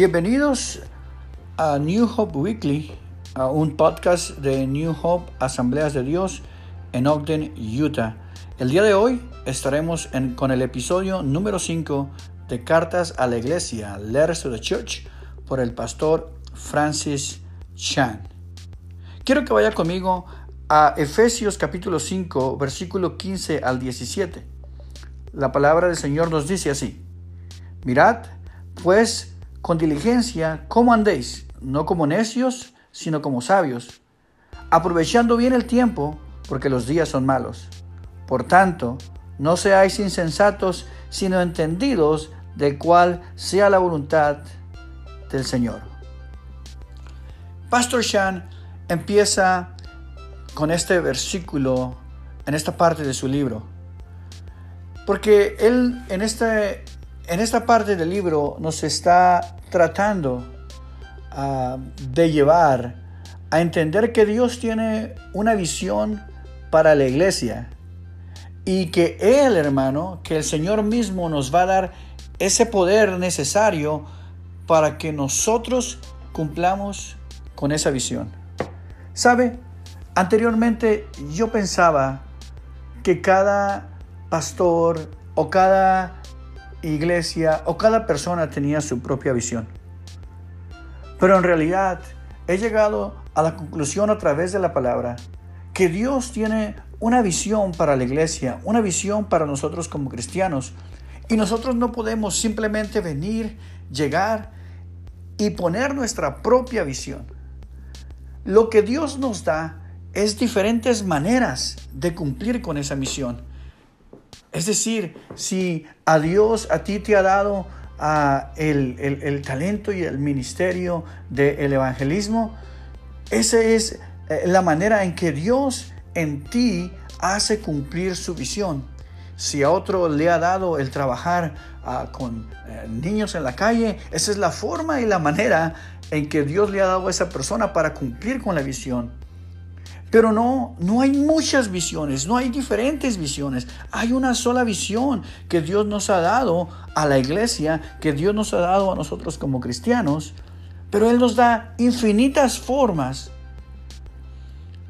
Bienvenidos a New Hope Weekly, a un podcast de New Hope Asambleas de Dios en Ogden, Utah. El día de hoy estaremos con el episodio número 5 de Cartas a la Iglesia, Letters to the Church, por el pastor Francis Chan. Quiero que vaya conmigo a Efesios capítulo 5, versículo 15 al 17. La palabra del Señor nos dice así, mirad, pues, con diligencia cómo andéis, no como necios, sino como sabios, aprovechando bien el tiempo, porque los días son malos. Por tanto, no seáis insensatos, sino entendidos de cuál sea la voluntad del Señor. Pastor Shan empieza con este versículo en esta parte de su libro. Porque él en este en esta parte del libro nos está tratando ah, de llevar a entender que Dios tiene una visión para la iglesia y que Él, hermano, que el Señor mismo nos va a dar ese poder necesario para que nosotros cumplamos con esa visión. ¿Sabe? Anteriormente yo pensaba que cada pastor o cada iglesia o cada persona tenía su propia visión. Pero en realidad he llegado a la conclusión a través de la palabra que Dios tiene una visión para la iglesia, una visión para nosotros como cristianos. Y nosotros no podemos simplemente venir, llegar y poner nuestra propia visión. Lo que Dios nos da es diferentes maneras de cumplir con esa misión. Es decir, si a Dios a ti te ha dado ah, el, talento y el ministerio del evangelismo, esa es eh, la manera en que Dios en ti hace cumplir su visión. Si a otro le ha dado el trabajar ah, con eh, niños en la calle, esa es la forma y la manera en que Dios le ha dado a esa persona para cumplir con la visión. Pero no, no hay muchas visiones, no hay diferentes visiones. Hay una sola visión que Dios nos ha dado a la iglesia, que Dios nos ha dado a nosotros como cristianos. Pero Él nos da infinitas formas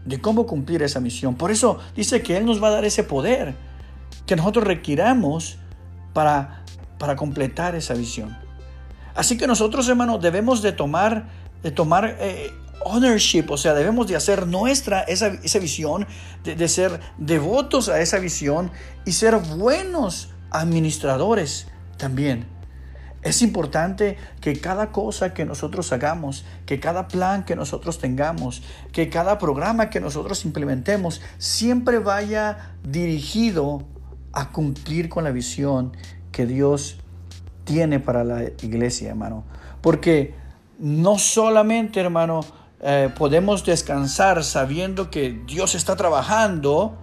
de cómo cumplir esa misión. Por eso dice que Él nos va a dar ese poder que nosotros requiramos para, para completar esa visión. Así que nosotros, hermanos, debemos de tomar, de tomar eh, ownership, o sea, debemos de hacer nuestra esa, visión, de, de, ser devotos a esa visión y ser buenos administradores también. Es importante que cada cosa que nosotros hagamos, que cada plan que nosotros tengamos, que cada programa que nosotros implementemos, siempre vaya dirigido a cumplir con la visión que Dios tiene para la iglesia, hermano. Porque no solamente, hermano, eh, podemos descansar sabiendo que Dios está trabajando,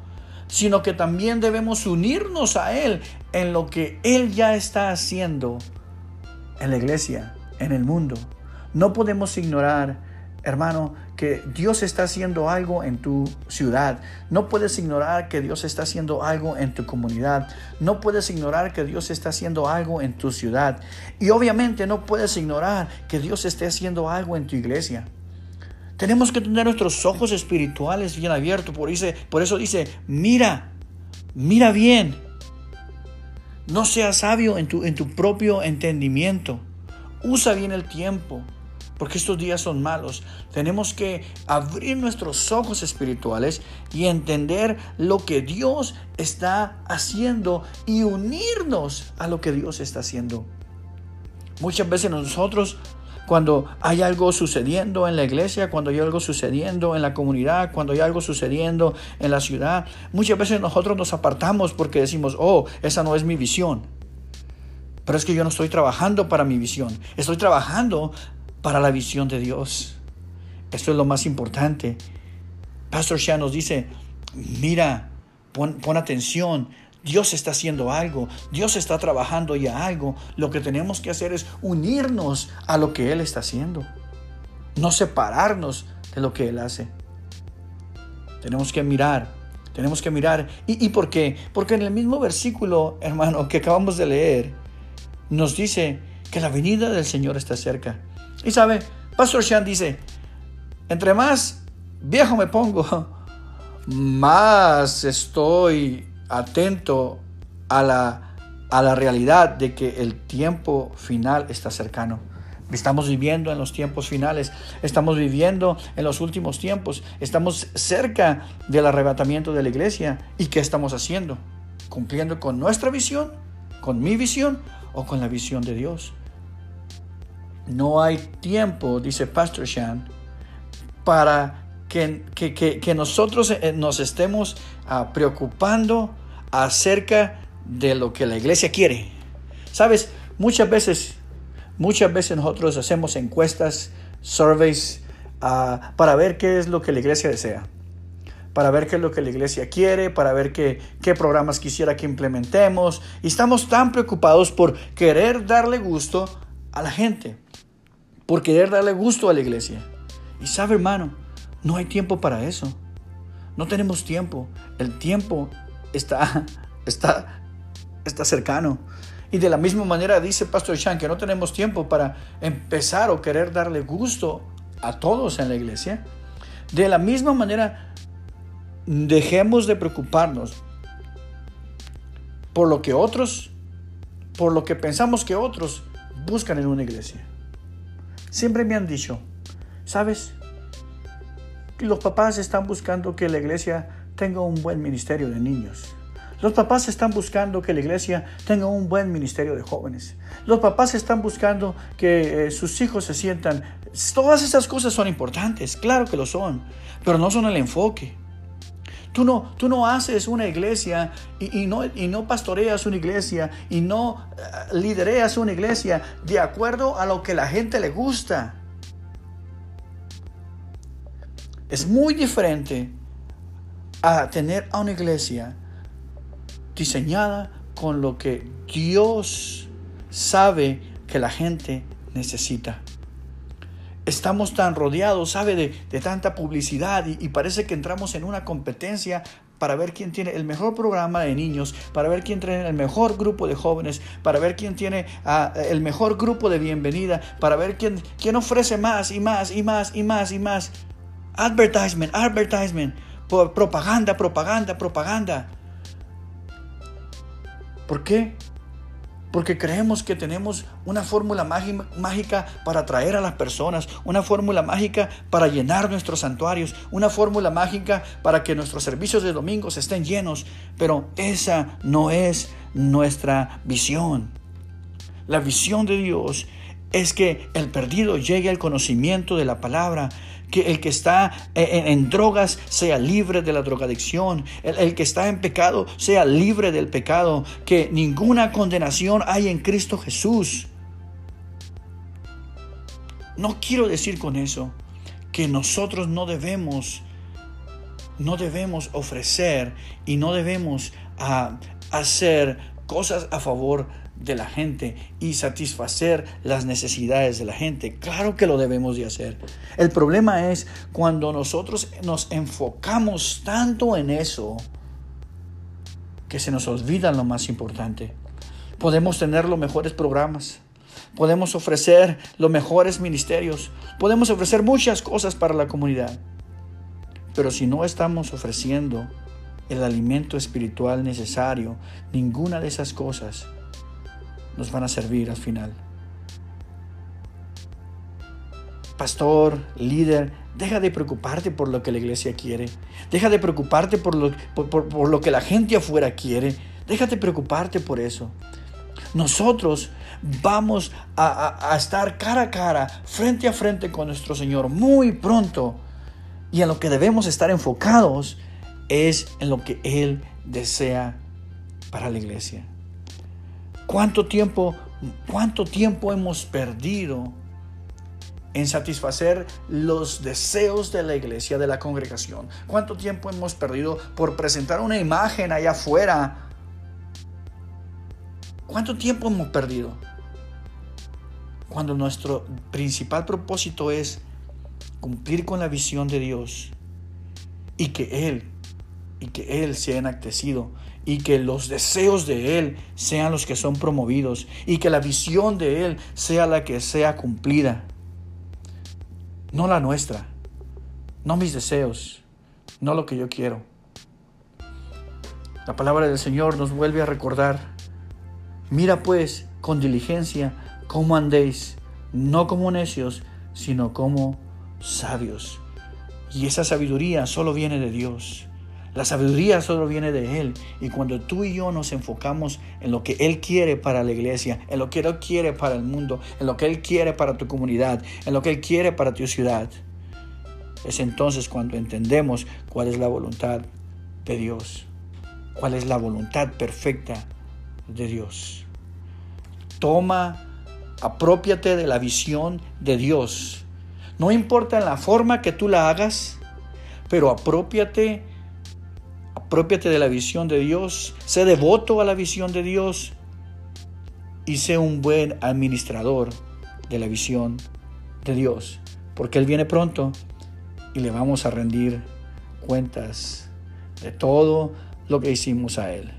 sino que también debemos unirnos a Él en lo que Él ya está haciendo en la iglesia, en el mundo. No podemos ignorar, hermano, que Dios está haciendo algo en tu ciudad. No puedes ignorar que Dios está haciendo algo en tu comunidad. No puedes ignorar que Dios está haciendo algo en tu ciudad. Y obviamente no puedes ignorar que Dios esté haciendo algo en tu iglesia. Tenemos que tener nuestros ojos espirituales bien abiertos. Por, por eso dice, mira, mira bien. No seas sabio en tu, en tu propio entendimiento. Usa bien el tiempo, porque estos días son malos. Tenemos que abrir nuestros ojos espirituales y entender lo que Dios está haciendo y unirnos a lo que Dios está haciendo. Muchas veces nosotros cuando hay algo sucediendo en la iglesia, cuando hay algo sucediendo en la comunidad, cuando hay algo sucediendo en la ciudad. Muchas veces nosotros nos apartamos porque decimos, oh, esa no es mi visión. Pero es que yo no estoy trabajando para mi visión, estoy trabajando para la visión de Dios. Esto es lo más importante. Pastor Shah nos dice, mira, pon, pon atención, Dios está haciendo algo, Dios está trabajando ya algo. Lo que tenemos que hacer es unirnos a lo que Él está haciendo, no separarnos de lo que Él hace. Tenemos que mirar, tenemos que mirar. ¿Y, ¿Y, por qué? Porque en el mismo versículo, hermano, que acabamos de leer, nos dice que la venida del Señor está cerca. Y sabe, Pastor Sean dice, entre más viejo me pongo, más estoy atento a la, a la realidad de que el tiempo final está cercano. Estamos viviendo en los tiempos finales, estamos viviendo en los últimos tiempos, estamos cerca del arrebatamiento de la iglesia. ¿Y qué estamos haciendo? ¿Cumpliendo con nuestra visión? ¿Con mi visión? ¿O con la visión de Dios? No hay tiempo, dice Pastor Shan, para que, nosotros eh, nos estemos ah, preocupando acerca de lo que la iglesia quiere. Sabes, muchas veces Muchas veces nosotros hacemos encuestas, surveys, ah, para ver qué es lo que la iglesia desea, para ver qué es lo que la iglesia quiere, para ver qué, qué programas quisiera que implementemos. Y estamos tan preocupados por querer darle gusto a la gente, por querer darle gusto a la iglesia. Y sabe hermano, no hay tiempo para eso. No tenemos tiempo. El tiempo está, está, está cercano. Y de la misma manera dice Pastor Chan que no tenemos tiempo para empezar o querer darle gusto a todos en la iglesia. De la misma manera, dejemos de preocuparnos por lo que otros, por lo que pensamos que otros buscan en una iglesia. Siempre me han dicho, ¿sabes? Los papás están buscando que la iglesia tenga un buen ministerio de niños. Los papás están buscando que la iglesia tenga un buen ministerio de jóvenes. Los papás están buscando que eh, sus hijos se sientan. Todas esas cosas son importantes, claro que lo son, pero no son el enfoque. Tú no, tú no haces una iglesia y, no, y no pastoreas una iglesia y no uh, lidereas una iglesia de acuerdo a lo que la gente le gusta. Es muy diferente a tener a una iglesia diseñada con lo que Dios sabe que la gente necesita. Estamos tan rodeados, sabe, de, tanta publicidad y, parece que entramos en una competencia para ver quién tiene el mejor programa de niños, para ver quién tiene el mejor grupo de jóvenes, para ver quién tiene ah, el mejor grupo de bienvenida, para ver quién, quién ofrece más y más y más y más y más. Advertisement, advertisement, propaganda, propaganda, propaganda. ¿Por qué? Porque creemos que tenemos una fórmula mágica para atraer a las personas, una fórmula mágica para llenar nuestros santuarios, una fórmula mágica para que nuestros servicios de domingos estén llenos. Pero esa no es nuestra visión. La visión de Dios es que el perdido llegue al conocimiento de la palabra, que el que está en, drogas sea libre de la drogadicción, el, el, que está en pecado sea libre del pecado, que ninguna condenación hay en Cristo Jesús. No quiero decir con eso que nosotros no debemos, no debemos ofrecer y no debemos ah, hacer cosas a favor de la gente y satisfacer las necesidades de la gente. Claro que lo debemos de hacer. El problema es cuando nosotros nos enfocamos tanto en eso que se nos olvida lo más importante. Podemos tener los mejores programas, podemos ofrecer los mejores ministerios, podemos ofrecer muchas cosas para la comunidad. Pero si no estamos ofreciendo el alimento espiritual necesario, ninguna de esas cosas nos van a servir al final. Pastor, líder, deja de preocuparte por lo que la iglesia quiere. Deja de preocuparte por lo, por, lo que la gente afuera quiere. Déjate preocuparte por eso. Nosotros vamos a, a, estar cara a cara, frente a frente con nuestro Señor muy pronto. Y en lo que debemos estar enfocados es en lo que Él desea para la iglesia. ¿Cuánto tiempo, cuánto tiempo hemos perdido en satisfacer los deseos de la iglesia, de la congregación? ¿Cuánto tiempo hemos perdido por presentar una imagen allá afuera? ¿Cuánto tiempo hemos perdido? Cuando nuestro principal propósito es cumplir con la visión de Dios y que Él y que Él sea enactecido y que los deseos de Él sean los que son promovidos y que la visión de Él sea la que sea cumplida, no la nuestra, no mis deseos, no lo que yo quiero. La palabra del Señor nos vuelve a recordar, mira pues con diligencia cómo andéis, no como necios, sino como sabios. Y esa sabiduría solo viene de Dios. La sabiduría solo viene de Él. Y cuando tú y yo nos enfocamos en lo que Él quiere para la iglesia, en lo que Él quiere para el mundo, en lo que Él quiere para tu comunidad, en lo que Él quiere para tu ciudad, es entonces cuando entendemos cuál es la voluntad de Dios, cuál es la voluntad perfecta de Dios. Toma, apropiate de la visión de Dios no importa la forma que tú la hagas, pero apropiate, apropiate de la visión de Dios, sé devoto a la visión de Dios y sé un buen administrador de la visión de Dios, porque Él viene pronto y le vamos a rendir cuentas de todo lo que hicimos a Él.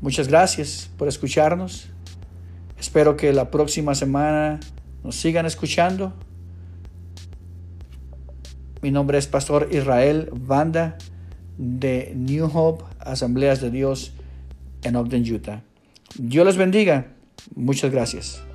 Muchas gracias por escucharnos. Espero que la próxima semana nos sigan escuchando. Mi nombre es Pastor Israel Banda de New Hope Asambleas de Dios en Ogden, Utah. Dios les bendiga. Muchas gracias.